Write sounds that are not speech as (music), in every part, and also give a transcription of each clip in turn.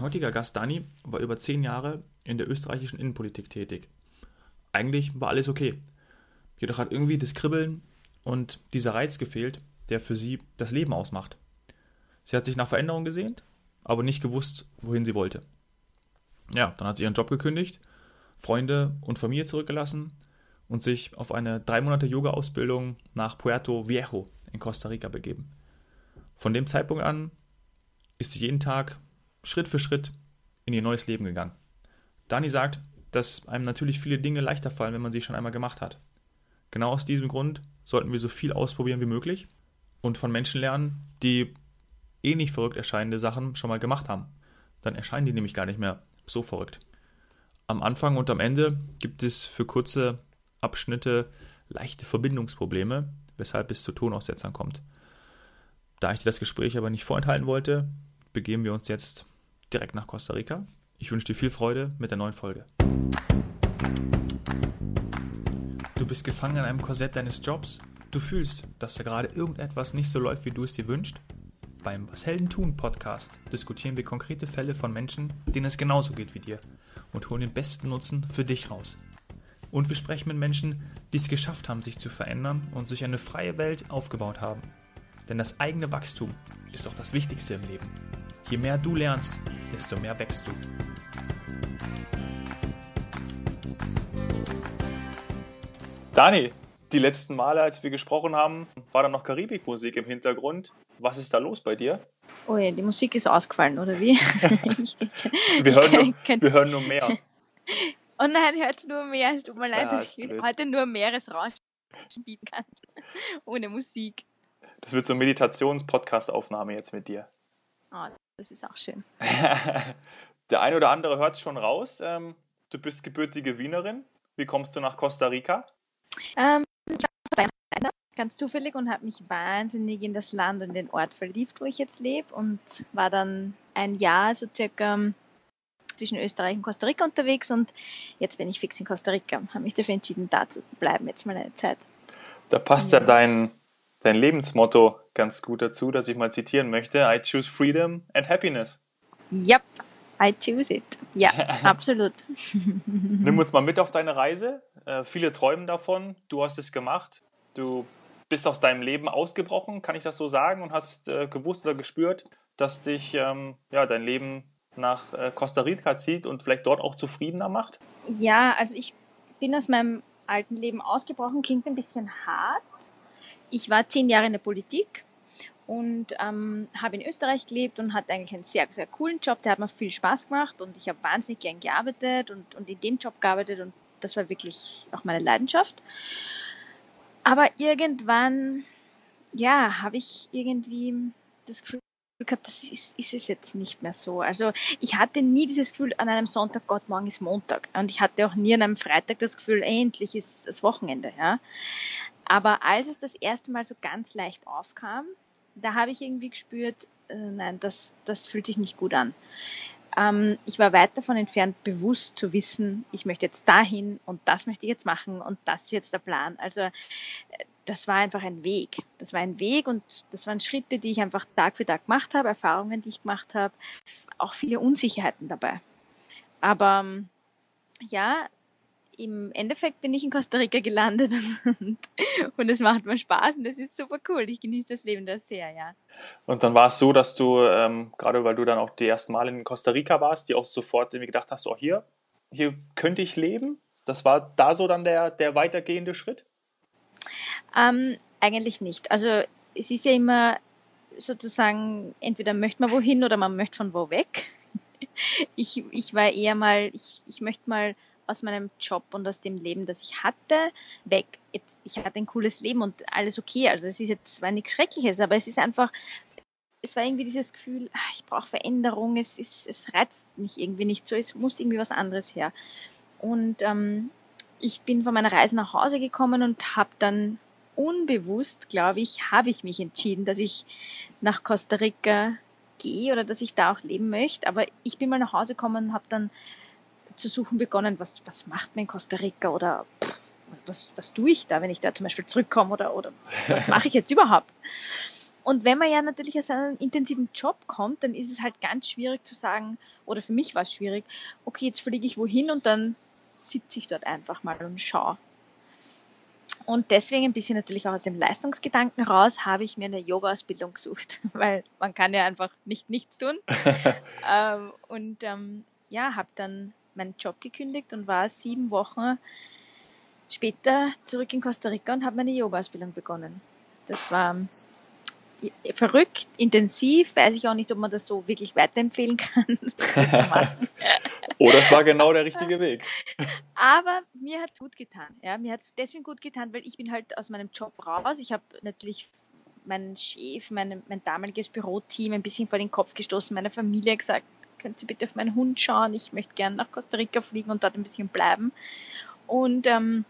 Mein heutiger Gast Dani war über zehn Jahre in der österreichischen Innenpolitik tätig. Eigentlich war alles okay. Jedoch hat irgendwie das Kribbeln und dieser Reiz gefehlt, der für sie das Leben ausmacht. Sie hat sich nach Veränderung gesehnt, aber nicht gewusst, wohin sie wollte. Ja, dann hat sie ihren Job gekündigt, Freunde und Familie zurückgelassen und sich auf eine drei Monate Yoga-Ausbildung nach Puerto Viejo in Costa Rica begeben. Von dem Zeitpunkt an ist sie jeden Tag Schritt für Schritt in ihr neues Leben gegangen. Dani sagt, dass einem natürlich viele Dinge leichter fallen, wenn man sie schon einmal gemacht hat. Genau aus diesem Grund sollten wir so viel ausprobieren wie möglich und von Menschen lernen, die ähnlich verrückt erscheinende Sachen schon mal gemacht haben. Dann erscheinen die nämlich gar nicht mehr so verrückt. Am Anfang und am Ende gibt es für kurze Abschnitte leichte Verbindungsprobleme, weshalb es zu Tonaussetzern kommt. Da ich dir das Gespräch aber nicht vorenthalten wollte, begeben wir uns jetzt direkt nach Costa Rica. Ich wünsche dir viel Freude mit der neuen Folge. Du bist gefangen in einem Korsett deines Jobs. Du fühlst, dass da gerade irgendetwas nicht so läuft, wie du es dir wünschst. Beim Was Helden tun Podcast diskutieren wir konkrete Fälle von Menschen, denen es genauso geht wie dir und holen den besten Nutzen für dich raus. Und wir sprechen mit Menschen, die es geschafft haben, sich zu verändern und sich eine freie Welt aufgebaut haben. Denn das eigene Wachstum ist doch das Wichtigste im Leben. Je mehr du lernst, desto mehr wächst du. Dani, die letzten Male, als wir gesprochen haben, war da noch Karibikmusik im Hintergrund. Was ist da los bei dir? Oh ja, die Musik ist ausgefallen, oder wie? (laughs) wir, hören nur, wir hören nur mehr. Oh nein, hört nur mehr. Es tut mir leid, ja, dass ich blöd. heute nur Meeresrauschen bieten kann. (laughs) Ohne Musik. Das wird so eine Meditations-Podcast-Aufnahme jetzt mit dir. Oh, das ist auch schön. (laughs) Der eine oder andere hört es schon raus. Ähm, du bist gebürtige Wienerin. Wie kommst du nach Costa Rica? Ähm, ich war ganz zufällig und habe mich wahnsinnig in das Land und den Ort verliebt, wo ich jetzt lebe und war dann ein Jahr so circa zwischen Österreich und Costa Rica unterwegs und jetzt bin ich fix in Costa Rica. Habe mich dafür entschieden, da zu bleiben jetzt mal eine Zeit. Da passt ja, ja dein, dein Lebensmotto ganz gut dazu, das ich mal zitieren möchte. I choose freedom and happiness. Yep, I choose it. Ja, (laughs) absolut. (laughs) Nimm uns mal mit auf deine Reise. Äh, viele träumen davon. Du hast es gemacht. Du bist aus deinem Leben ausgebrochen, kann ich das so sagen, und hast äh, gewusst oder gespürt, dass dich ähm, ja, dein Leben nach äh, Costa Rica zieht und vielleicht dort auch zufriedener macht? Ja, also ich bin aus meinem alten Leben ausgebrochen, klingt ein bisschen hart. Ich war zehn Jahre in der Politik und ähm, habe in Österreich gelebt und hatte eigentlich einen sehr, sehr coolen Job. Der hat mir viel Spaß gemacht und ich habe wahnsinnig gern gearbeitet und, und in dem Job gearbeitet und das war wirklich auch meine Leidenschaft. Aber irgendwann, ja, habe ich irgendwie das Gefühl gehabt, das ist, ist es jetzt nicht mehr so. Also ich hatte nie dieses Gefühl an einem Sonntag, Gott, morgen ist Montag. Und ich hatte auch nie an einem Freitag das Gefühl, endlich ist das Wochenende. Ja. Aber als es das erste Mal so ganz leicht aufkam, da habe ich irgendwie gespürt, äh, nein, das, das fühlt sich nicht gut an. Ähm, ich war weit davon entfernt, bewusst zu wissen, ich möchte jetzt dahin und das möchte ich jetzt machen und das ist jetzt der Plan. Also äh, das war einfach ein Weg. Das war ein Weg und das waren Schritte, die ich einfach Tag für Tag gemacht habe, Erfahrungen, die ich gemacht habe, auch viele Unsicherheiten dabei. Aber ja, im Endeffekt bin ich in Costa Rica gelandet und, und es macht mir Spaß und das ist super cool. Ich genieße das Leben da sehr, ja. Und dann war es so, dass du, ähm, gerade weil du dann auch die ersten Mal in Costa Rica warst, die auch sofort irgendwie gedacht hast, oh hier, hier könnte ich leben. Das war da so dann der, der weitergehende Schritt? Ähm, eigentlich nicht. Also es ist ja immer sozusagen, entweder möchte man wohin oder man möchte von wo weg. (laughs) Ich, ich war eher mal, ich, ich möchte mal aus meinem Job und aus dem Leben, das ich hatte, weg. Jetzt, ich hatte ein cooles Leben und alles okay. Also es ist jetzt war nichts Schreckliches, aber es ist einfach, es war irgendwie dieses Gefühl, ach, ich brauche Veränderung, es ist, es reizt mich irgendwie nicht so, es muss irgendwie was anderes her. Und ähm, ich bin von meiner Reise nach Hause gekommen und habe dann unbewusst, glaube ich, habe ich mich entschieden, dass ich nach Costa Rica gehe oder dass ich da auch leben möchte. Aber ich bin mal nach Hause gekommen und habe dann zu suchen begonnen, was, was macht man in Costa Rica oder was, was tue ich da, wenn ich da zum Beispiel zurückkomme oder, oder was mache ich jetzt überhaupt? Und wenn man ja natürlich aus einem intensiven Job kommt, dann ist es halt ganz schwierig zu sagen, oder für mich war es schwierig, okay, jetzt fliege ich wohin und dann sitze ich dort einfach mal und schaue. Und deswegen ein bisschen natürlich auch aus dem Leistungsgedanken raus habe ich mir eine Yoga-Ausbildung gesucht, (laughs) weil man kann ja einfach nicht nichts tun. (laughs) ähm, und ähm, ja, habe dann meinen Job gekündigt und war sieben Wochen später zurück in Costa Rica und habe meine Yoga-Ausbildung begonnen. Das war verrückt, intensiv, weiß ich auch nicht, ob man das so wirklich weiterempfehlen kann. (laughs) (laughs) Oder es war genau der richtige Weg. Aber mir hat es gut getan. Ja, mir hat es deswegen gut getan, weil ich bin halt aus meinem Job raus. Ich habe natürlich meinen Chef, mein, mein damaliges Büroteam ein bisschen vor den Kopf gestoßen, meiner Familie gesagt, können Sie bitte auf meinen Hund schauen, ich möchte gerne nach Costa Rica fliegen und dort ein bisschen bleiben. Und ähm,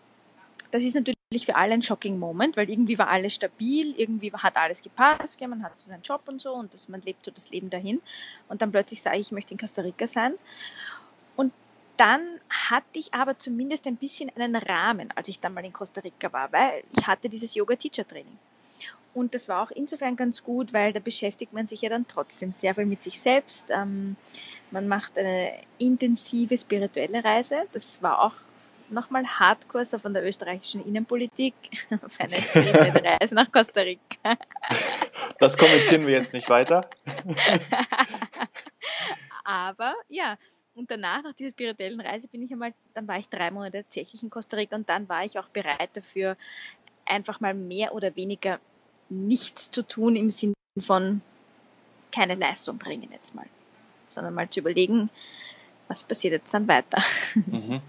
das ist natürlich für alle ein shocking Moment, weil irgendwie war alles stabil, irgendwie hat alles gepasst, ja, man hat so seinen Job und so und das, man lebt so das Leben dahin. Und dann plötzlich sage ich, ich möchte in Costa Rica sein. Und dann hatte ich aber zumindest ein bisschen einen Rahmen, als ich dann mal in Costa Rica war, weil ich hatte dieses Yoga-Teacher-Training. Und das war auch insofern ganz gut, weil da beschäftigt man sich ja dann trotzdem sehr viel mit sich selbst. Ähm, man macht eine intensive spirituelle Reise. Das war auch nochmal Hardcore so von der österreichischen Innenpolitik (laughs) auf eine spirituelle Reise nach Costa Rica. Das kommentieren wir jetzt nicht weiter. (laughs) Aber ja, und danach, nach dieser spirituellen Reise, bin ich einmal, dann war ich drei Monate tatsächlich in Costa Rica und dann war ich auch bereit dafür, einfach mal mehr oder weniger nichts zu tun im Sinne von keine Leistung bringen jetzt mal, sondern mal zu überlegen, was passiert jetzt dann weiter. (laughs) Mhm.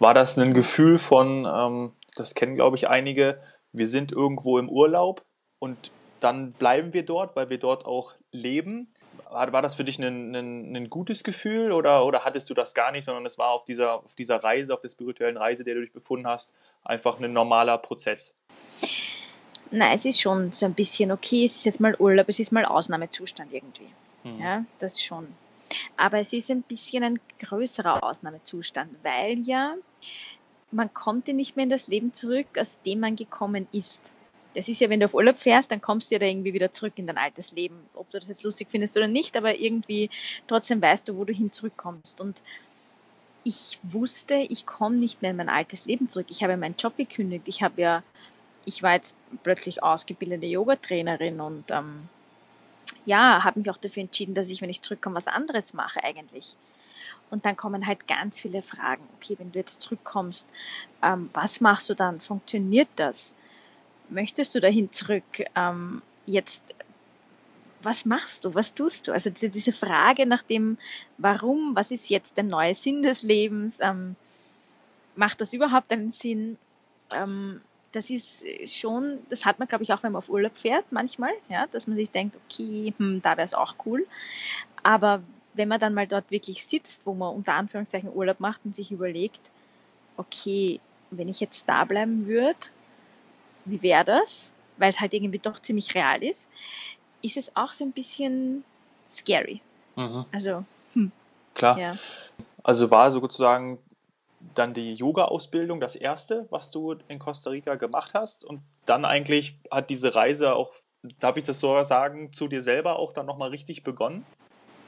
War das ein Gefühl von, ähm, das kennen glaube ich einige, wir sind irgendwo im Urlaub und dann bleiben wir dort, weil wir dort auch leben? War, war das für dich ein, ein, ein gutes Gefühl oder, oder hattest du das gar nicht, sondern es war auf dieser, auf dieser Reise, auf der spirituellen Reise, der du dich befunden hast, einfach ein normaler Prozess? Nein, es ist schon so ein bisschen okay, es ist jetzt mal Urlaub, es ist mal Ausnahmezustand irgendwie. Hm. Ja, das schon. Aber es ist ein bisschen ein größerer Ausnahmezustand, weil ja man kommt ja nicht mehr in das Leben zurück, aus dem man gekommen ist. Das ist ja, wenn du auf Urlaub fährst, dann kommst du ja da irgendwie wieder zurück in dein altes Leben. Ob du das jetzt lustig findest oder nicht, aber irgendwie trotzdem weißt du, wo du hin zurückkommst. Und ich wusste, ich komme nicht mehr in mein altes Leben zurück. Ich habe meinen Job gekündigt. Ich habe ja, ich war jetzt plötzlich ausgebildete Yoga-Trainerin und ähm, ja, habe mich auch dafür entschieden, dass ich, wenn ich zurückkomme, was anderes mache eigentlich. Und dann kommen halt ganz viele Fragen. Okay, wenn du jetzt zurückkommst, ähm, was machst du dann? Funktioniert das? Möchtest du dahin zurück? Ähm, jetzt, was machst du? Was tust du? Also diese, diese, Frage nach dem, warum, was ist jetzt der neue Sinn des Lebens? Ähm, macht das überhaupt einen Sinn? Das ist schon, das hat man, glaube ich, auch, wenn man auf Urlaub fährt, manchmal, ja, dass man sich denkt, okay, hm, da wäre es auch cool. Aber wenn man dann mal dort wirklich sitzt, wo man unter Anführungszeichen Urlaub macht und sich überlegt, okay, wenn ich jetzt da bleiben würde, wie wäre das? Weil es halt irgendwie doch ziemlich real ist, ist es auch so ein bisschen scary. Mhm. Also, hm. Klar. Ja. Also war sozusagen dann die Yoga-Ausbildung das erste, was du in Costa Rica gemacht hast. Und dann eigentlich hat diese Reise auch, darf ich das so sagen, zu dir selber auch dann nochmal richtig begonnen?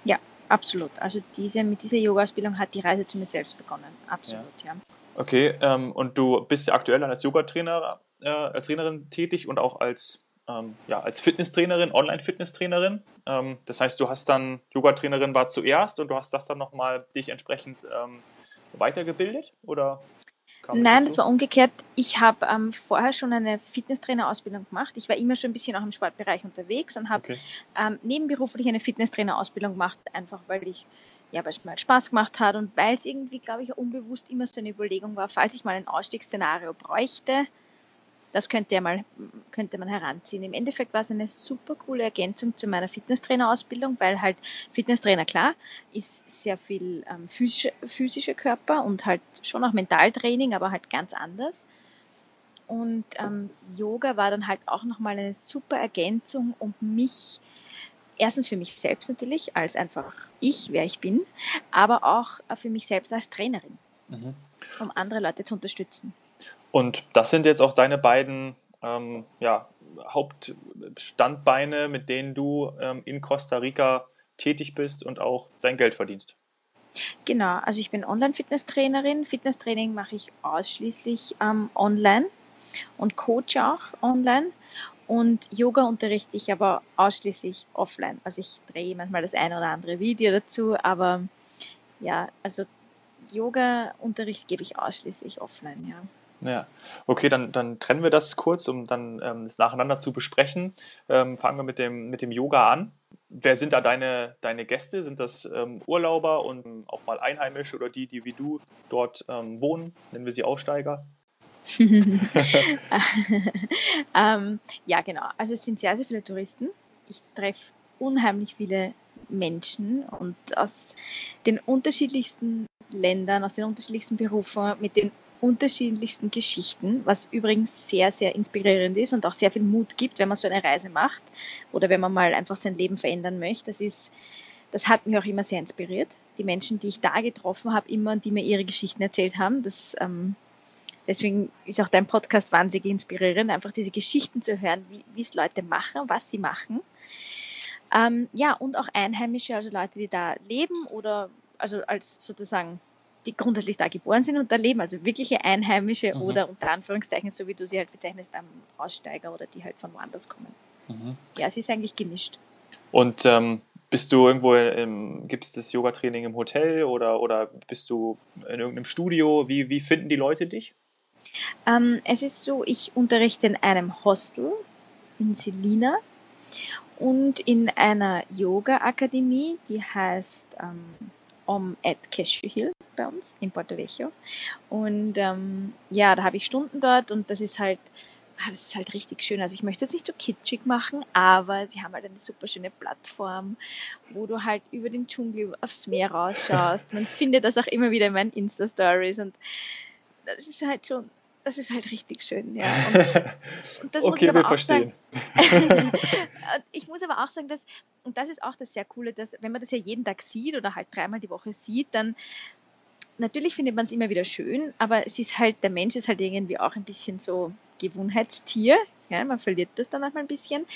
Ja, absolut. Also diese, mit dieser Yoga-Ausbildung hat die Reise zu mir selbst begonnen. Absolut, ja. ja. Okay, ähm, und du bist ja aktuell als Yoga-Trainer, äh, als Trainerin tätig und auch als ähm, ja, als Fitnesstrainerin, Online-Fitnesstrainerin. Ähm, das heißt, du hast dann, Yoga-Trainerin war zuerst und du hast das dann nochmal dich entsprechend ähm, weitergebildet oder? Nein, das war umgekehrt. Ich habe ähm, vorher schon eine Fitnesstrainerausbildung gemacht. Ich war immer schon ein bisschen auch im Sportbereich unterwegs und habe okay. ähm, nebenberuflich eine Fitnesstrainerausbildung gemacht, einfach weil ich ja, weil es mir halt Spaß gemacht hat und weil es irgendwie, glaube ich, unbewusst immer so eine Überlegung war, falls ich mal ein Ausstiegsszenario bräuchte, das könnte, ja mal, könnte man heranziehen. Im Endeffekt war es eine super coole Ergänzung zu meiner Fitnesstrainerausbildung, weil halt Fitnesstrainer, klar, ist sehr viel ähm, physische, physische Körper und halt schon auch Mentaltraining, aber halt ganz anders. Und ähm, Yoga war dann halt auch nochmal eine super Ergänzung, um mich, erstens für mich selbst natürlich, als einfach ich, wer ich bin, aber auch für mich selbst als Trainerin, mhm. um andere Leute zu unterstützen. Und das sind jetzt auch deine beiden, ähm, ja, Hauptstandbeine, mit denen du ähm, in Costa Rica tätig bist und auch dein Geld verdienst. Genau, also ich bin Online-Fitnesstrainerin. Fitnesstraining mache ich ausschließlich ähm, online und coach auch online. Und Yoga unterrichte ich aber ausschließlich offline. Also ich drehe manchmal das eine oder andere Video dazu, aber ja, also Yoga-Unterricht gebe ich ausschließlich offline, ja. Ja, okay, dann, dann trennen wir das kurz, um dann ähm, das nacheinander zu besprechen. Ähm, fangen wir mit dem, mit dem Yoga an. Wer sind da deine, deine Gäste? Sind das ähm, Urlauber und auch mal Einheimische oder die, die wie du dort ähm, wohnen? Nennen wir sie Aussteiger? (laughs) ähm, ja, genau. Also es sind sehr, sehr viele Touristen. Ich treffe unheimlich viele Menschen und aus den unterschiedlichsten Ländern, aus den unterschiedlichsten Berufen, mit den unterschiedlichsten Geschichten, was übrigens sehr, sehr inspirierend ist und auch sehr viel Mut gibt, wenn man so eine Reise macht oder wenn man mal einfach sein Leben verändern möchte. Das ist, das hat mich auch immer sehr inspiriert. Die Menschen, die ich da getroffen habe, immer, die mir ihre Geschichten erzählt haben, das, ähm, deswegen ist auch dein Podcast wahnsinnig inspirierend, einfach diese Geschichten zu hören, wie es Leute machen, was sie machen. Ähm, ja, und auch Einheimische, also Leute, die da leben oder also als sozusagen die grundsätzlich da geboren sind und da leben, also wirkliche Einheimische mhm. oder unter Anführungszeichen, so wie du sie halt bezeichnest, am Aussteiger oder die halt von woanders kommen. Mhm. Ja, es ist eigentlich gemischt. Und ähm, bist du irgendwo, gibt es das Yoga-Training im Hotel oder, oder bist du in irgendeinem Studio? Wie, wie finden die Leute dich? Ähm, es ist so, ich unterrichte in einem Hostel in Selina und in einer Yoga-Akademie, die heißt ähm, Om at Cashew Hill bei uns in Porto Vecchio. Und ähm, ja, da habe ich Stunden dort und das ist halt, ah, das ist halt richtig schön. Also ich möchte es nicht so kitschig machen, aber sie haben halt eine super schöne Plattform, wo du halt über den Dschungel aufs Meer rausschaust. Man findet das auch immer wieder in meinen Insta-Stories und das ist halt schon das ist halt richtig schön, ja. (laughs) Und, und das okay, wir verstehen. Sagen, (laughs) ich muss aber auch sagen, dass, und das ist auch das sehr Coole, dass wenn man das ja jeden Tag sieht oder halt dreimal die Woche sieht, dann natürlich findet man es immer wieder schön, aber es ist halt, der Mensch ist halt irgendwie auch ein bisschen so Gewohnheitstier. Ja, man verliert das dann auch mal ein bisschen.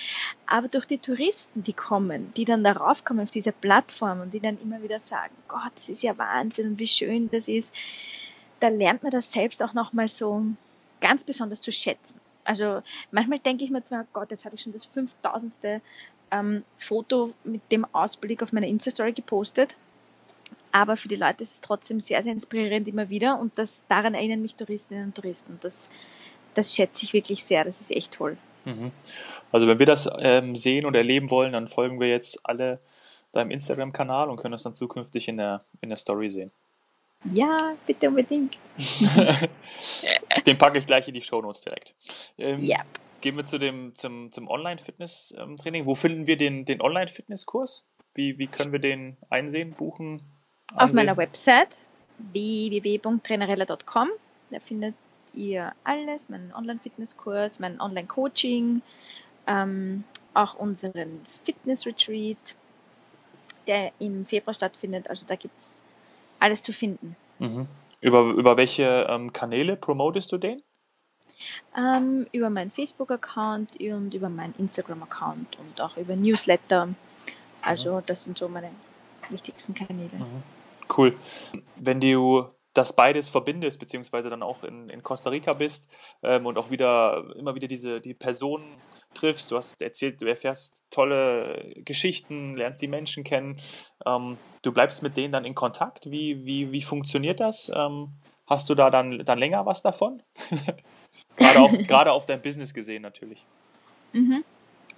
Aber durch die Touristen, die kommen, die dann darauf kommen auf diese Plattform und die dann immer wieder sagen, Gott, das ist ja Wahnsinn und wie schön das ist, da lernt man das selbst auch nochmal so ganz besonders zu schätzen. Also manchmal denke ich mir zwar, Gott, jetzt habe ich schon das 5000. Ähm, Foto mit dem Ausblick auf meiner Insta-Story gepostet. Aber für die Leute ist es trotzdem sehr, sehr inspirierend immer wieder und das, daran erinnern mich Touristinnen und Touristen. Das, das schätze ich wirklich sehr, das ist echt toll. Mhm. Also wenn wir das ähm, sehen und erleben wollen, dann folgen wir jetzt alle deinem Instagram-Kanal und können das dann zukünftig in der, in der Story sehen. Ja, bitte unbedingt. (laughs) Den packe ich gleich in die Shownotes direkt. Ähm, ja. Gehen wir zu dem, zum, zum Online-Fitness-Training. Wo finden wir den, den Online-Fitness-Kurs? Wie, wie können wir den einsehen, buchen? Ansehen? Auf meiner Website www.trainerella.com. Da findet ihr alles, meinen Online-Fitness-Kurs, mein Online-Coaching, ähm, auch unseren Fitness-Retreat, der im Februar stattfindet. Also da gibt es alles zu finden. Mhm. Über, über welche ähm, Kanäle promotest du den? Ähm, über meinen Facebook-Account und über meinen Instagram-Account und auch über Newsletter. Also mhm. das sind so meine wichtigsten Kanäle. Mhm. Cool. Wenn du das beides verbindest, beziehungsweise dann auch in, in Costa Rica bist ähm, und auch wieder immer wieder diese die Personen triffst, du hast erzählt, du erfährst tolle Geschichten, lernst die Menschen kennen, ähm, du bleibst mit denen dann in Kontakt. Wie, wie, wie funktioniert das? Ähm, hast du da dann, dann länger was davon? (laughs) gerade, auf, (laughs) gerade auf dein Business gesehen natürlich. Mhm.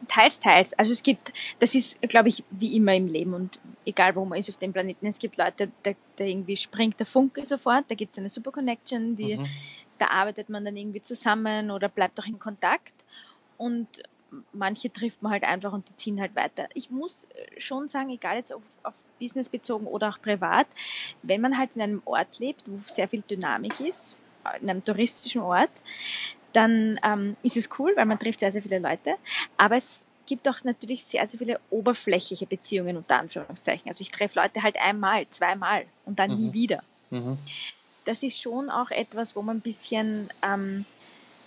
Teils, teils. Also es gibt, das ist, glaube ich, wie immer im Leben und egal wo man ist auf dem Planeten, es gibt Leute, da, da irgendwie springt der Funke sofort, da gibt es eine super Connection, die, mhm. da arbeitet man dann irgendwie zusammen oder bleibt auch in Kontakt und manche trifft man halt einfach und die ziehen halt weiter. Ich muss schon sagen, egal jetzt auf, auf Business bezogen oder auch privat, wenn man halt in einem Ort lebt, wo sehr viel Dynamik ist, in einem touristischen Ort, dann ähm, ist es cool, weil man trifft sehr, sehr viele Leute. Aber es gibt auch natürlich sehr, sehr viele oberflächliche Beziehungen unter Anführungszeichen. Also ich treffe Leute halt einmal, zweimal und dann mhm. nie wieder. Mhm. Das ist schon auch etwas, wo man ein bisschen ähm,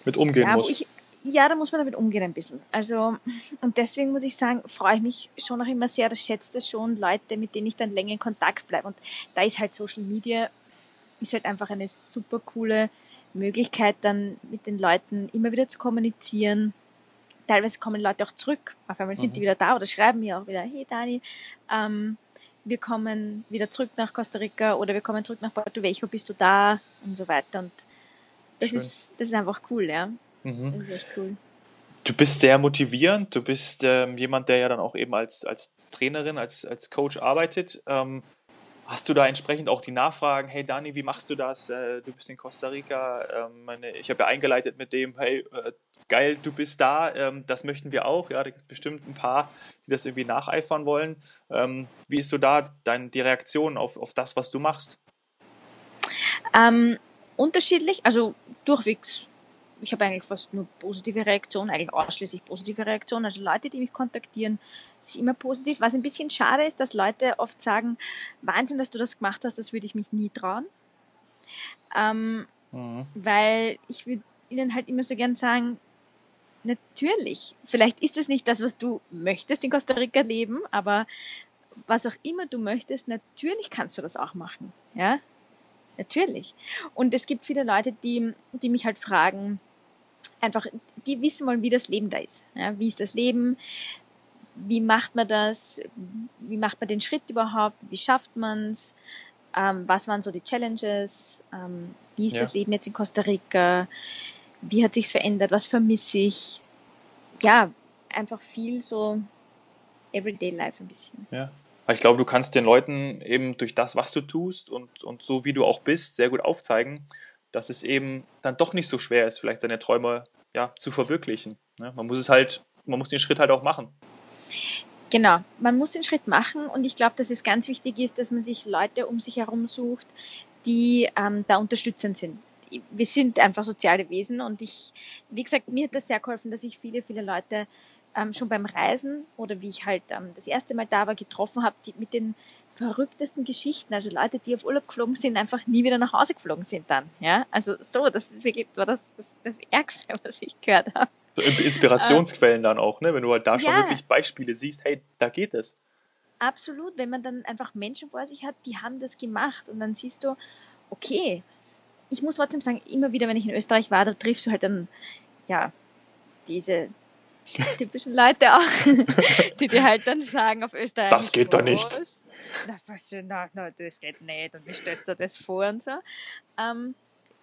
mit umgehen ja, muss. Ich, ja, da muss man damit umgehen ein bisschen. Also, (laughs) und deswegen muss ich sagen, freue ich mich schon noch immer sehr, das schätze schon Leute, mit denen ich dann länger in Kontakt bleibe. Und da ist halt Social Media, ist halt einfach eine super coole Möglichkeit, dann mit den Leuten immer wieder zu kommunizieren. Teilweise kommen Leute auch zurück. Auf einmal sind mhm. die wieder da oder schreiben mir auch wieder, hey Dani, ähm, wir kommen wieder zurück nach Costa Rica oder wir kommen zurück nach Puerto Viejo, bist du da und so weiter. Und das, ist, das ist einfach cool, ja. Mhm. Das ist echt cool. Du bist sehr motivierend, du bist ähm, jemand, der ja dann auch eben als, als Trainerin, als, als Coach arbeitet. Ähm, hast du da entsprechend auch die Nachfragen, hey Dani, wie machst du das? Äh, du bist in Costa Rica. Ähm, ich habe ja eingeleitet mit dem, hey, äh, geil, du bist da, ähm, das möchten wir auch. Ja, da gibt es bestimmt ein paar, die das irgendwie nacheifern wollen. Ähm, wie ist so da dein, die Reaktion auf, auf das, was du machst? Ähm, unterschiedlich, also durchwegs. Ich habe eigentlich fast nur positive Reaktionen, eigentlich ausschließlich positive Reaktionen. Also Leute, die mich kontaktieren, sind immer positiv. Was ein bisschen schade ist, dass Leute oft sagen, Wahnsinn, dass du das gemacht hast, das würde ich mich nie trauen. Ähm, mhm. Weil ich würde ihnen halt immer so gern sagen, natürlich, vielleicht ist es nicht das, was du möchtest in Costa Rica leben, aber was auch immer du möchtest, natürlich kannst du das auch machen, ja? Natürlich. Und es gibt viele Leute, die, die mich halt fragen, einfach, die wissen wollen, wie das Leben da ist. Ja? Wie ist das Leben? Wie macht man das? Wie macht man den Schritt überhaupt? Wie schafft man's? Ähm, was waren so die Challenges? Ähm, wie ist ja. das Leben jetzt in Costa Rica? wie hat sich's verändert, was vermisse ich. Ja, einfach viel so Everyday Life ein bisschen. Ja. Ich glaube, du kannst den Leuten eben durch das, was du tust und, und so wie du auch bist, sehr gut aufzeigen, dass es eben dann doch nicht so schwer ist, vielleicht seine Träume ja, zu verwirklichen. Ne? Man muss es halt, man muss den Schritt halt auch machen. Genau, man muss den Schritt machen und ich glaube, dass es ganz wichtig ist, dass man sich Leute um sich herum sucht, die ähm, da unterstützend sind wir sind einfach soziale Wesen und ich, wie gesagt, mir hat das sehr geholfen, dass ich viele, viele Leute ähm, schon beim Reisen oder wie ich halt ähm, das erste Mal da war, getroffen habe, die mit den verrücktesten Geschichten, also Leute, die auf Urlaub geflogen sind, einfach nie wieder nach Hause geflogen sind dann, ja, also so, das ist wirklich, war das, das, das Ärgste, (laughs) was ich gehört habe. So Inspirationsquellen dann auch, ne, wenn du halt da schon ja. wirklich Beispiele siehst, hey, da geht es. Absolut, wenn man dann einfach Menschen vor sich hat, die haben das gemacht und dann siehst du, okay, ich muss trotzdem sagen, immer wieder, wenn ich in Österreich war, da triffst du halt dann, ja, diese (laughs) typischen Leute auch, (laughs) die dir halt dann sagen auf Österreich. Das geht doch nicht. Das, na, na, das geht nicht und wie stellst du das vor und so. Ähm,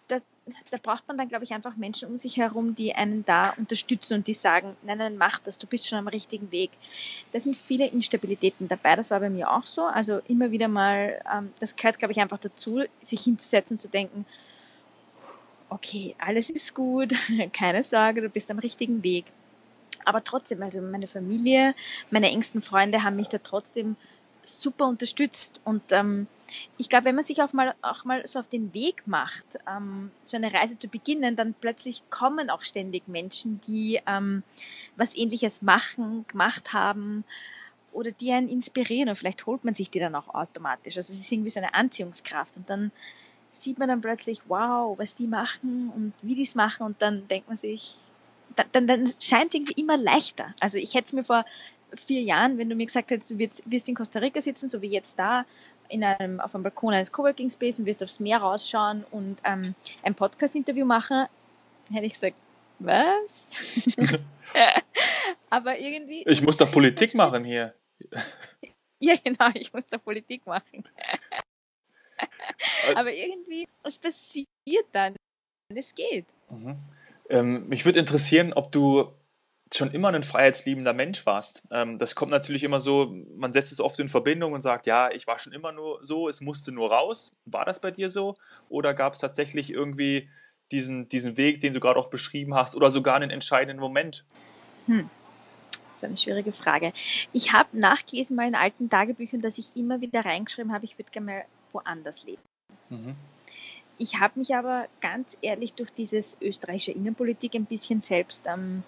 das, da braucht man dann, glaube ich, einfach Menschen um sich herum, die einen da unterstützen und die sagen, nein, nein, mach das, du bist schon am richtigen Weg. Da sind viele Instabilitäten dabei, das war bei mir auch so. Also immer wieder mal, ähm, das gehört, glaube ich, einfach dazu, sich hinzusetzen, zu denken, okay, alles ist gut, (laughs) keine Sorge, du bist am richtigen Weg. Aber trotzdem, also meine Familie, meine engsten Freunde haben mich da trotzdem super unterstützt. Und ähm, ich glaube, wenn man sich auch mal, auch mal so auf den Weg macht, ähm, so eine Reise zu beginnen, dann plötzlich kommen auch ständig Menschen, die ähm, was ähnliches machen, gemacht haben oder die einen inspirieren und vielleicht holt man sich die dann auch automatisch. Also es ist irgendwie so eine Anziehungskraft und dann sieht man dann plötzlich, wow, was die machen und wie die es machen und dann denkt man sich, dann, dann scheint es irgendwie immer leichter. Also ich hätte es mir vor vier Jahren, wenn du mir gesagt hättest, du wirst, wirst in Costa Rica sitzen, so wie jetzt da, in einem, auf einem Balkon eines Coworking Space und wirst aufs Meer rausschauen und ähm, ein Podcast-Interview machen, hätte ich gesagt, was? (laughs) Aber irgendwie. Ich muss doch Politik machen hier. (laughs) ja, genau, ich muss doch Politik machen. (laughs) Aber irgendwie, es passiert dann. Es geht. Mhm. Ähm, mich würde interessieren, ob du schon immer ein freiheitsliebender Mensch warst. Ähm, das kommt natürlich immer so, man setzt es oft in Verbindung und sagt, ja, ich war schon immer nur so, es musste nur raus. War das bei dir so? Oder gab es tatsächlich irgendwie diesen, diesen Weg, den du gerade auch beschrieben hast, oder sogar einen entscheidenden Moment? Hm. Das ist eine schwierige Frage. Ich habe nachgelesen in alten Tagebüchern, dass ich immer wieder reingeschrieben habe, ich würde gerne mal woanders leben. Mhm. Ich habe mich aber ganz ehrlich durch dieses österreichische Innenpolitik ein bisschen selbst ähm,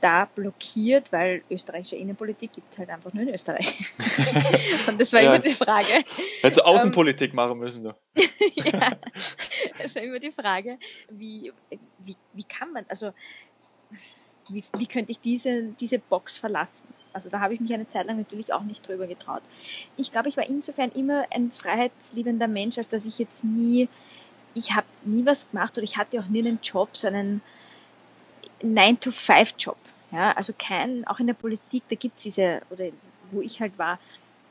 da blockiert, weil österreichische Innenpolitik gibt es halt einfach nur in Österreich. (laughs) Und das war ja, immer die Frage. Hättest du Außenpolitik ähm, machen müssen, du. (laughs) ja, das war immer die Frage, wie, wie, wie kann man, also wie, wie könnte ich diese, diese Box verlassen? Also da habe ich mich eine Zeit lang natürlich auch nicht drüber getraut. Ich glaube, ich war insofern immer ein freiheitsliebender Mensch, als dass ich jetzt nie, ich habe nie was gemacht oder ich hatte auch nie einen Job, so einen 9-to-5-Job. Ja, also kein, auch in der Politik, da gibt es diese, oder wo ich halt war,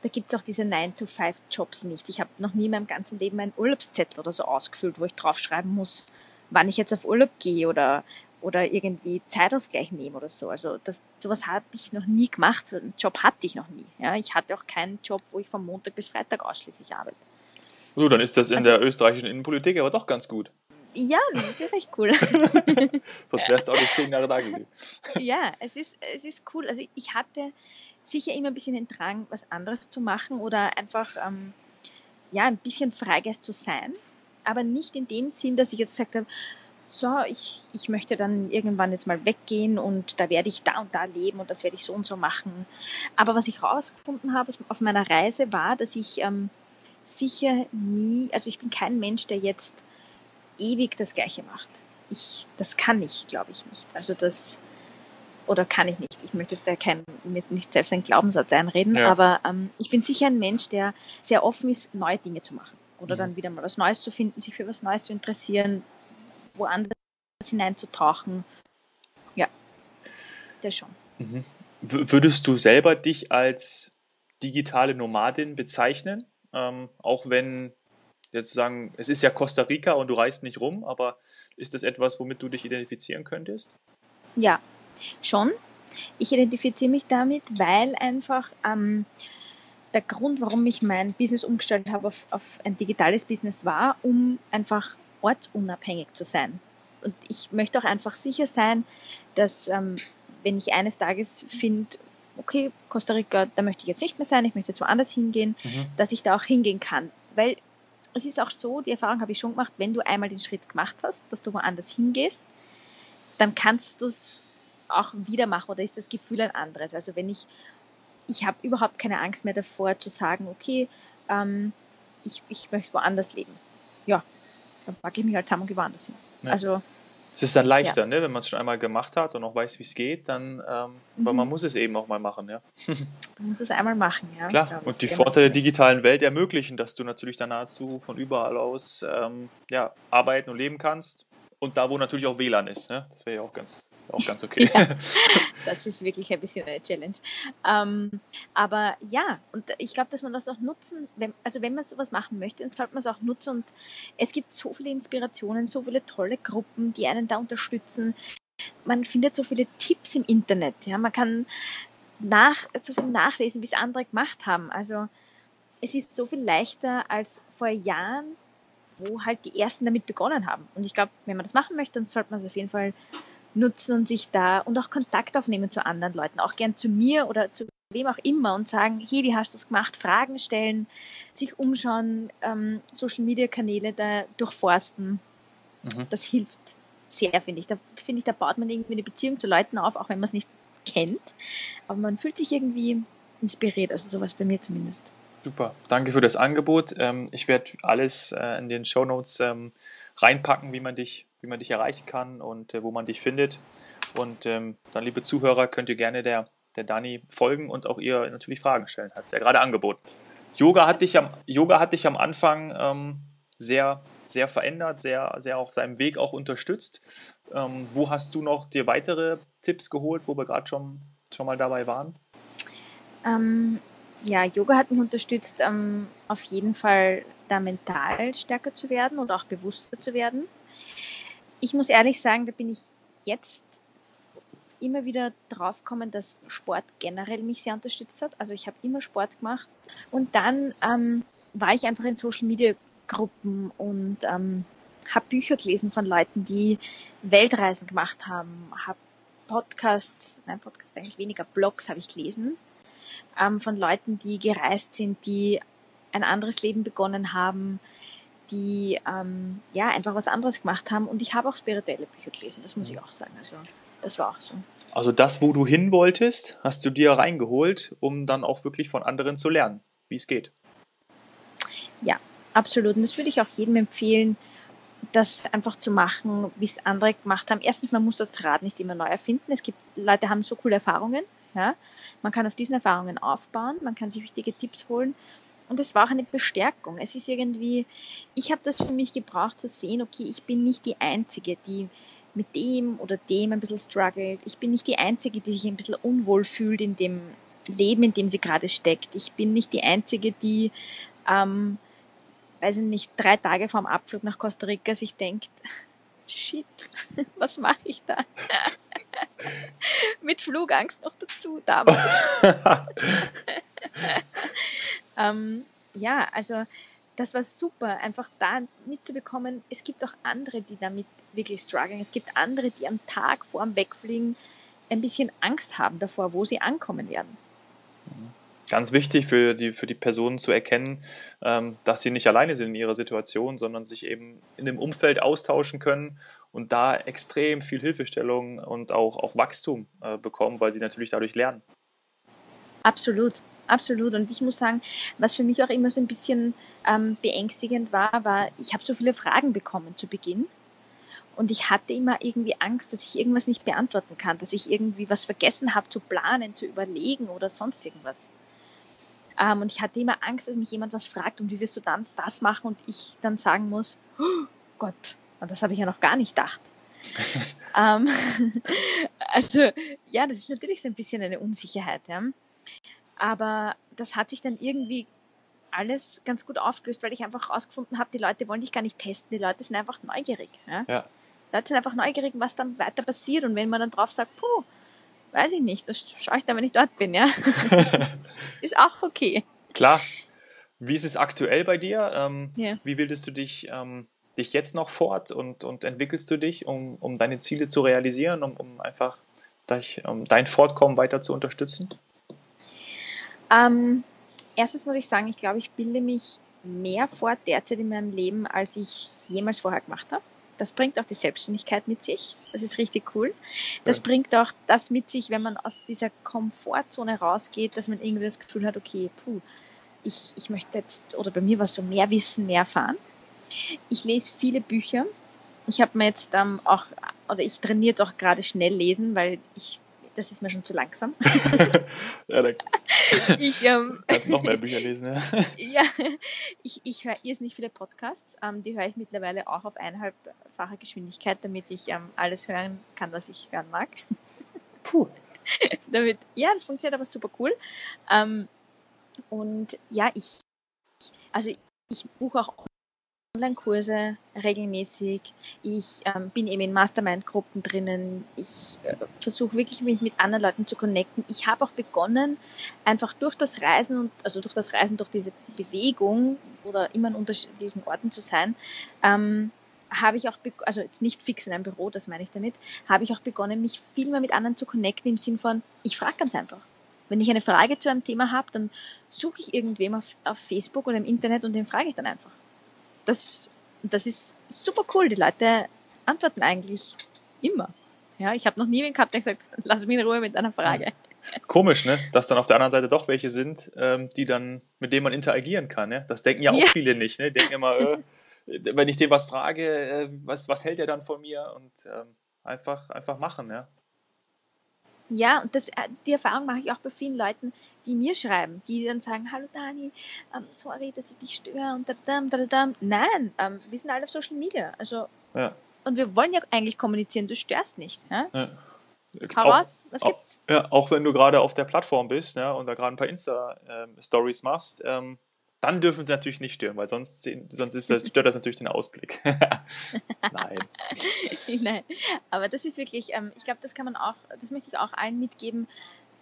da gibt es auch diese 9-to-5-Jobs nicht. Ich habe noch nie in meinem ganzen Leben einen Urlaubszettel oder so ausgefüllt, wo ich draufschreiben muss, wann ich jetzt auf Urlaub gehe oder, oder irgendwie Zeitausgleich nehme oder so. Also das, sowas habe ich noch nie gemacht. So einen Job hatte ich noch nie. Ja, ich hatte auch keinen Job, wo ich von Montag bis Freitag ausschließlich arbeite. So, dann ist das in also, der österreichischen Innenpolitik aber doch ganz gut. Ja, das ist ja recht cool. (laughs) Sonst wärst du auch nicht zehn Jahre da gewesen. ja, es ist, es ist cool. Also ich hatte sicher immer ein bisschen den Drang, was anderes zu machen oder einfach ähm, ja, ein bisschen Freigeist zu sein. Aber nicht in dem Sinn, dass ich jetzt gesagt habe, so, ich, ich möchte dann irgendwann jetzt mal weggehen und da werde ich da und da leben und das werde ich so und so machen. Aber was ich herausgefunden habe auf meiner Reise war, dass ich ähm, sicher nie, also ich bin kein Mensch, der jetzt ewig das Gleiche macht. Ich, das kann ich, glaube ich, nicht. Also das, oder kann ich nicht. Ich möchte jetzt da kein, mit nicht selbst einen Glaubenssatz einreden, ja. aber ähm, ich bin sicher ein Mensch, der sehr offen ist, neue Dinge zu machen. Oder mhm. dann wieder mal was Neues zu finden, sich für was Neues zu interessieren, woanders hineinzutauchen. Ja, das schon. Mhm. Würdest du selber dich als digitale Nomadin bezeichnen? Ähm, auch wenn jetzt sagen, es ist ja Costa Rica und du reist nicht rum, aber ist das etwas, womit du dich identifizieren könntest? Ja, schon. Ich identifiziere mich damit, weil einfach ähm, der Grund, warum ich mein Business umgestellt habe auf, auf ein digitales Business war, um einfach ortsunabhängig zu sein. Und ich möchte auch einfach sicher sein, dass ähm, wenn ich eines Tages finde, okay, Costa Rica, da möchte ich jetzt nicht mehr sein, ich möchte jetzt woanders hingehen, mhm. dass ich da auch hingehen kann. Weil es ist auch so, die Erfahrung habe ich schon gemacht, wenn du einmal den Schritt gemacht hast, dass du woanders hingehst, dann kannst du es auch wieder machen oder ist das Gefühl ein anderes. Also wenn ich, ich habe überhaupt keine Angst mehr davor zu sagen, okay, ähm, ich, ich möchte woanders leben. Ja, dann packe ich mich halt zusammen und gehe woanders hin. Ja. Also es ist dann leichter, ja. ne? wenn man es schon einmal gemacht hat und auch weiß, wie es geht, dann, ähm, mhm. weil man muss es eben auch mal machen, ja. (laughs) man muss es einmal machen, ja. Klar, und die Vorteile der digitalen Welt ermöglichen, dass du natürlich dann nahezu von überall aus ähm, ja, arbeiten und leben kannst. Und da, wo natürlich auch WLAN ist, ne? das wäre ja auch ganz auch ganz okay. (laughs) ja, (laughs) das ist wirklich ein bisschen eine Challenge. Ähm, aber ja, und ich glaube, dass man das auch nutzen, wenn, also wenn man sowas machen möchte, dann sollte man es auch nutzen. Und es gibt so viele Inspirationen, so viele tolle Gruppen, die einen da unterstützen. Man findet so viele Tipps im Internet. Ja, man kann nach, so viel nachlesen, wie es andere gemacht haben. Also es ist so viel leichter als vor Jahren, wo halt die ersten damit begonnen haben. Und ich glaube, wenn man das machen möchte, dann sollte man es auf jeden Fall nutzen und sich da und auch Kontakt aufnehmen zu anderen Leuten, auch gern zu mir oder zu wem auch immer und sagen, hey, wie hast du es gemacht? Fragen stellen, sich umschauen, ähm, Social Media Kanäle da durchforsten. Mhm. Das hilft sehr, finde ich. Da finde ich, da baut man irgendwie eine Beziehung zu Leuten auf, auch wenn man es nicht kennt. Aber man fühlt sich irgendwie inspiriert, also sowas bei mir zumindest. Super, danke für das Angebot. Ähm, ich werde alles äh, in den Show Notes ähm, reinpacken, wie man dich wie man dich erreichen kann und äh, wo man dich findet. Und ähm, dann, liebe Zuhörer, könnt ihr gerne der, der Dani folgen und auch ihr natürlich Fragen stellen. Hat es ja gerade angeboten. Yoga hat dich am, Yoga hat dich am Anfang ähm, sehr, sehr verändert, sehr, sehr auf seinem Weg auch unterstützt. Ähm, wo hast du noch dir weitere Tipps geholt, wo wir gerade schon, schon mal dabei waren? Ähm, ja, Yoga hat mich unterstützt, ähm, auf jeden Fall da mental stärker zu werden und auch bewusster zu werden ich muss ehrlich sagen, da bin ich jetzt immer wieder drauf gekommen, dass Sport generell mich sehr unterstützt hat. Also ich habe immer Sport gemacht. Und dann ähm, war ich einfach in Social Media Gruppen und ähm, habe Bücher gelesen von Leuten, die Weltreisen gemacht haben, habe Podcasts, nein, Podcasts eigentlich weniger, Blogs habe ich gelesen, ähm, von Leuten, die gereist sind, die ein anderes Leben begonnen haben, die ähm, ja einfach was anderes gemacht haben. Und ich habe auch spirituelle Bücher gelesen, das muss ich auch sagen. Also das war auch so. Also das, wo du hin wolltest, hast du dir reingeholt, um dann auch wirklich von anderen zu lernen, wie es geht. Ja, absolut. Und das würde ich auch jedem empfehlen, das einfach zu machen, wie es andere gemacht haben. Erstens, man muss das Rad nicht immer neu erfinden. Es gibt Leute, haben so coole Erfahrungen. Ja? Man kann auf diesen Erfahrungen aufbauen, man kann sich wichtige Tipps holen. Und es war auch eine Bestärkung. Es ist irgendwie, ich habe das für mich gebraucht zu sehen, okay, ich bin nicht die Einzige, die mit dem oder dem ein bisschen struggelt. Ich bin nicht die Einzige, die sich ein bisschen unwohl fühlt in dem Leben, in dem sie gerade steckt. Ich bin nicht die Einzige, die ähm, weiß ich nicht, drei Tage vorm Abflug nach Costa Rica sich denkt, shit, (laughs) was mache ich da? (laughs) Mit Flugangst noch dazu damals. (laughs) ähm, ja, also das war super, einfach da mitzubekommen, es gibt auch andere, die damit wirklich strugglen. Es gibt andere, die am Tag vor dem Wegfliegen ein bisschen Angst haben davor, wo sie ankommen werden. Ganz wichtig für die, für die Personen zu erkennen, ähm, dass sie nicht alleine sind in ihrer Situation, sondern sich eben in dem Umfeld austauschen können und da extrem viel Hilfestellung und auch, auch Wachstum äh, bekommen, weil sie natürlich dadurch lernen. Absolut, absolut. Und ich muss sagen, was für mich auch immer so ein bisschen ähm, beängstigend war, war, ich habe so viele Fragen bekommen zu Beginn. Und ich hatte immer irgendwie Angst, dass ich irgendwas nicht beantworten kann, dass ich irgendwie was vergessen habe zu planen, zu überlegen oder sonst irgendwas. Ähm, und ich hatte immer Angst, dass mich jemand was fragt und wie wirst du dann das machen und ich dann sagen muss, oh Gott, und das habe ich ja noch gar nicht gedacht. (laughs) ähm, (laughs) also ja, das ist natürlich so ein bisschen eine Unsicherheit. Ja. Aber das hat sich dann irgendwie alles ganz gut aufgelöst, weil ich einfach herausgefunden habe, die Leute wollen dich gar nicht testen, die Leute sind einfach neugierig. Ja? ja. Die Leute sind einfach neugierig, was dann weiter passiert. Und wenn man dann drauf sagt, puh, weiß ich nicht, das schaue ich dann, wenn ich dort bin, ja. (laughs) (laughs) ist auch okay. Klar. Wie ist es aktuell bei dir? Ähm, yeah. Wie bildest du dich, ähm, dich jetzt noch fort und, und entwickelst du dich, um, um deine Ziele zu realisieren, um, um einfach dich, um dein Fortkommen weiter zu unterstützen? Ähm, erstens muss ich sagen, ich glaube, ich bilde mich mehr fort derzeit in meinem Leben, als ich jemals vorher gemacht habe. Das bringt auch die Selbstständigkeit mit sich. Das ist richtig cool. Das ja. bringt auch das mit sich, wenn man aus dieser Komfortzone rausgeht, dass man irgendwie das Gefühl hat, okay, puh, ich, ich möchte jetzt, oder bei mir war es so, mehr wissen, mehr erfahren. Ich lese viele Bücher. Ich habe mir jetzt ähm, auch, oder ich trainiere jetzt auch gerade schnell lesen, weil ich das ist mir schon zu langsam. (laughs) ja, dann ich, ähm, kannst noch mehr Bücher lesen. Ja, (laughs) ja ich, ich höre nicht viele Podcasts. Ähm, die höre ich mittlerweile auch auf eineinhalbfacher Geschwindigkeit, damit ich ähm, alles hören kann, was ich hören mag. Puh. (laughs) damit, ja, das funktioniert aber super cool. Ähm, und ja, ich, also ich buche auch Online-Kurse regelmäßig. Ich ähm, bin eben in Mastermind-Gruppen drinnen. Ich äh, versuche wirklich mich mit anderen Leuten zu connecten. Ich habe auch begonnen, einfach durch das Reisen und also durch das Reisen, durch diese Bewegung oder immer an unterschiedlichen Orten zu sein, ähm, habe ich auch, also jetzt nicht fix in einem Büro, das meine ich damit, habe ich auch begonnen, mich viel mehr mit anderen zu connecten im Sinn von, ich frage ganz einfach. Wenn ich eine Frage zu einem Thema habe, dann suche ich irgendwem auf, auf Facebook oder im Internet und den frage ich dann einfach das, das ist super cool. Die Leute antworten eigentlich immer. Ja, ich habe noch nie wen gehabt, der gesagt lass mich in Ruhe mit einer Frage. Komisch, ne? Dass dann auf der anderen Seite doch welche sind, ähm, die dann, mit denen man interagieren kann. Ne? Das denken ja auch ja. viele nicht. Ne? Die denken immer, äh, wenn ich den was frage, äh, was, was hält er dann von mir? Und ähm, einfach, einfach machen, ja. Ja, und das, äh, die Erfahrung mache ich auch bei vielen Leuten, die mir schreiben, die dann sagen, hallo Dani, ähm, sorry, dass ich dich störe und da, da, da, da. Nein, ähm, wir sind alle auf Social Media. Also, ja. Und wir wollen ja eigentlich kommunizieren, du störst nicht. Ja? ja. Hau raus, was gibt's? Ja, auch wenn du gerade auf der Plattform bist ja, und da gerade ein paar Insta-Stories ähm, machst, ähm, dann dürfen sie natürlich nicht stören, weil sonst, sonst ist das, stört das natürlich den Ausblick. (laughs) Nein. (laughs) Nein. Aber das ist wirklich, ähm, ich glaube, das kann man auch, das möchte ich auch allen mitgeben.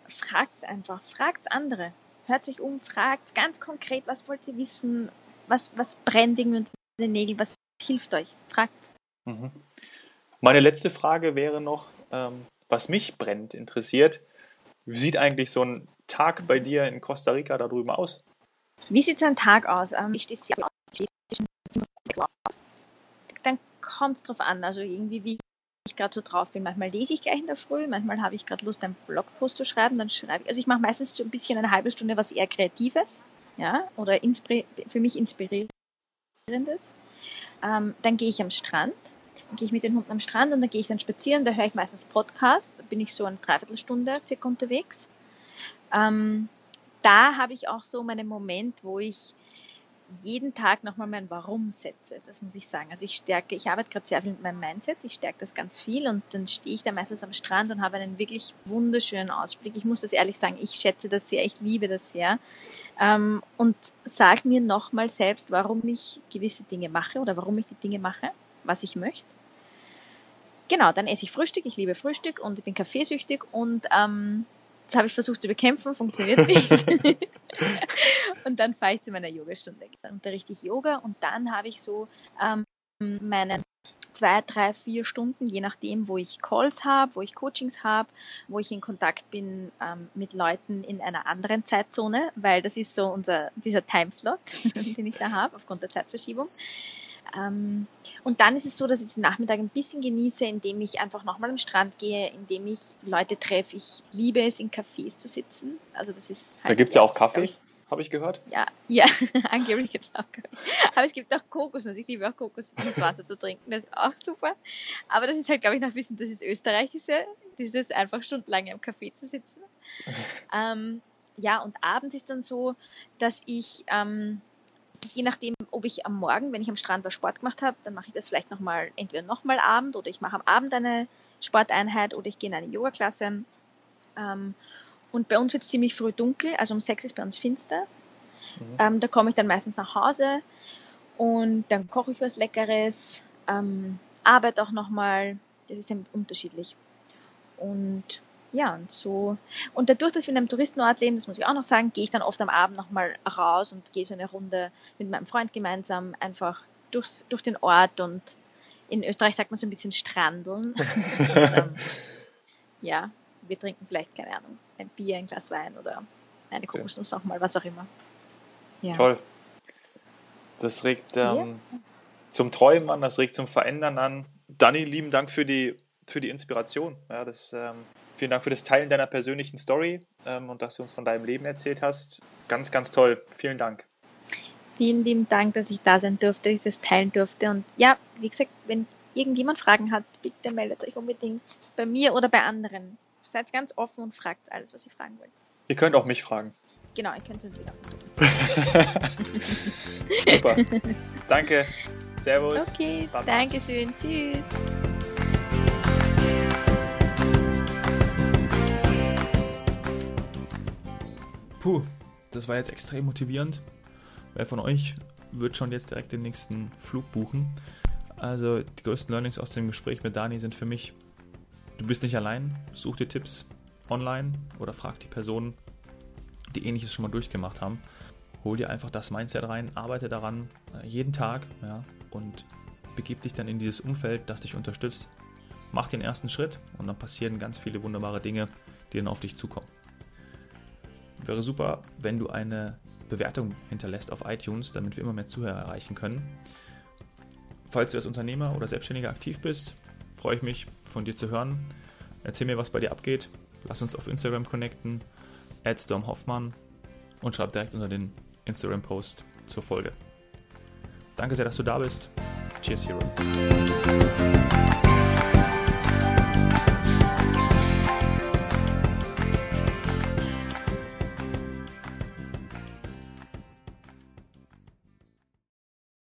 Fragt einfach, fragt andere. Hört sich um, fragt ganz konkret, was wollt ihr wissen, was, was brennt irgendwie unter den Nägeln, was hilft euch? Fragt. Mhm. Meine letzte Frage wäre noch, ähm, was mich brennt interessiert. Wie sieht eigentlich so ein Tag bei dir in Costa Rica da drüben aus? Wie sieht so ein Tag aus? Ähm, ich stehe Dann kommt es drauf an, also irgendwie wie ich gerade so drauf bin. Manchmal lese ich gleich in der Früh, manchmal habe ich gerade Lust, einen Blogpost zu schreiben, dann schreibe ich. Also ich mache meistens so ein bisschen eine halbe Stunde was eher Kreatives, ja, oder für mich Inspirierendes. Ähm, dann gehe ich am Strand. Dann gehe ich mit den Hunden am Strand und dann gehe ich dann spazieren. Da höre ich meistens Podcast. Da bin ich so eine Dreiviertelstunde circa unterwegs. Ähm, da habe ich auch so meinen Moment, wo ich jeden Tag nochmal mein Warum setze. Das muss ich sagen. Also ich stärke, ich arbeite gerade sehr viel mit meinem Mindset, ich stärke das ganz viel und dann stehe ich da meistens am Strand und habe einen wirklich wunderschönen Ausblick. Ich muss das ehrlich sagen, ich schätze das sehr, ich liebe das sehr. Ähm, und sage mir nochmal selbst, warum ich gewisse Dinge mache oder warum ich die Dinge mache, was ich möchte. Genau, dann esse ich Frühstück, ich liebe Frühstück und ich bin kaffeesüchtig und ähm, das habe ich versucht zu bekämpfen, funktioniert nicht. (laughs) und dann fahre ich zu meiner Yogastunde. Dann unterrichte ich Yoga und dann habe ich so ähm, meine zwei, drei, vier Stunden, je nachdem, wo ich Calls habe, wo ich Coachings habe, wo ich in Kontakt bin ähm, mit Leuten in einer anderen Zeitzone, weil das ist so unser dieser Timeslot, (laughs) den ich da habe aufgrund der Zeitverschiebung. Ähm, und dann ist es so, dass ich den Nachmittag ein bisschen genieße, indem ich einfach nochmal am Strand gehe, indem ich Leute treffe. Ich liebe es, in Cafés zu sitzen. Also das ist halt Da gibt es ja auch Kaffee, habe ich gehört. Ja, ja, (laughs) angeblich gibt es auch Kaffee. Aber es gibt auch Kokosnuss. Ich liebe auch Kokos ins Wasser zu trinken. Das ist auch super. Aber das ist halt, glaube ich, noch ein bisschen das ist Österreichische. Dieses einfach stundenlang im Café zu sitzen. (laughs) ähm, ja, und abends ist dann so, dass ich... Ähm, je nachdem, ob ich am Morgen, wenn ich am Strand was Sport gemacht habe, dann mache ich das vielleicht nochmal, entweder nochmal Abend oder ich mache am Abend eine Sporteinheit oder ich gehe in eine Yoga-Klasse. Ähm, und bei uns wird es ziemlich früh dunkel, also um sechs ist bei uns finster. Mhm. Ähm, da komme ich dann meistens nach Hause und dann koche ich was Leckeres, ähm, arbeite auch nochmal. Das ist dann unterschiedlich. Und ja, und so. Und dadurch, dass wir in einem Touristenort leben, das muss ich auch noch sagen, gehe ich dann oft am Abend nochmal raus und gehe so eine Runde mit meinem Freund gemeinsam einfach durchs, durch den Ort und in Österreich sagt man so ein bisschen strandeln. und, (laughs) ähm, ja, wir trinken vielleicht, keine Ahnung, ein Bier, ein Glas Wein oder eine Kokosnuss auch mal, was auch immer. Ja. Toll. Das regt ähm, ja. zum Träumen an, das regt zum Verändern an. Dani, lieben Dank für die, für die Inspiration. Ja, das ähm, Vielen Dank für das Teilen deiner persönlichen Story ähm, und dass du uns von deinem Leben erzählt hast. Ganz, ganz toll. Vielen Dank. Vielen lieben Dank, dass ich da sein durfte, dass ich das teilen durfte. Und ja, wie gesagt, wenn irgendjemand Fragen hat, bitte meldet euch unbedingt bei mir oder bei anderen. Seid ganz offen und fragt alles, was ihr fragen wollt. Ihr könnt auch mich fragen. Genau, ihr könnt es wieder. (laughs) Super. (laughs) Danke. Servus. Okay, danke schön. Tschüss. Puh, das war jetzt extrem motivierend. Wer von euch wird schon jetzt direkt den nächsten Flug buchen? Also die größten Learnings aus dem Gespräch mit Dani sind für mich, du bist nicht allein, such dir Tipps online oder frag die Personen, die ähnliches schon mal durchgemacht haben. Hol dir einfach das Mindset rein, arbeite daran äh, jeden Tag ja, und begib dich dann in dieses Umfeld, das dich unterstützt. Mach den ersten Schritt und dann passieren ganz viele wunderbare Dinge, die dann auf dich zukommen. Wäre super, wenn du eine Bewertung hinterlässt auf iTunes, damit wir immer mehr Zuhörer erreichen können. Falls du als Unternehmer oder Selbstständiger aktiv bist, freue ich mich, von dir zu hören. Erzähl mir, was bei dir abgeht. Lass uns auf Instagram connecten, Hoffmann und schreib direkt unter den Instagram-Post zur Folge. Danke sehr, dass du da bist. Cheers, Hero.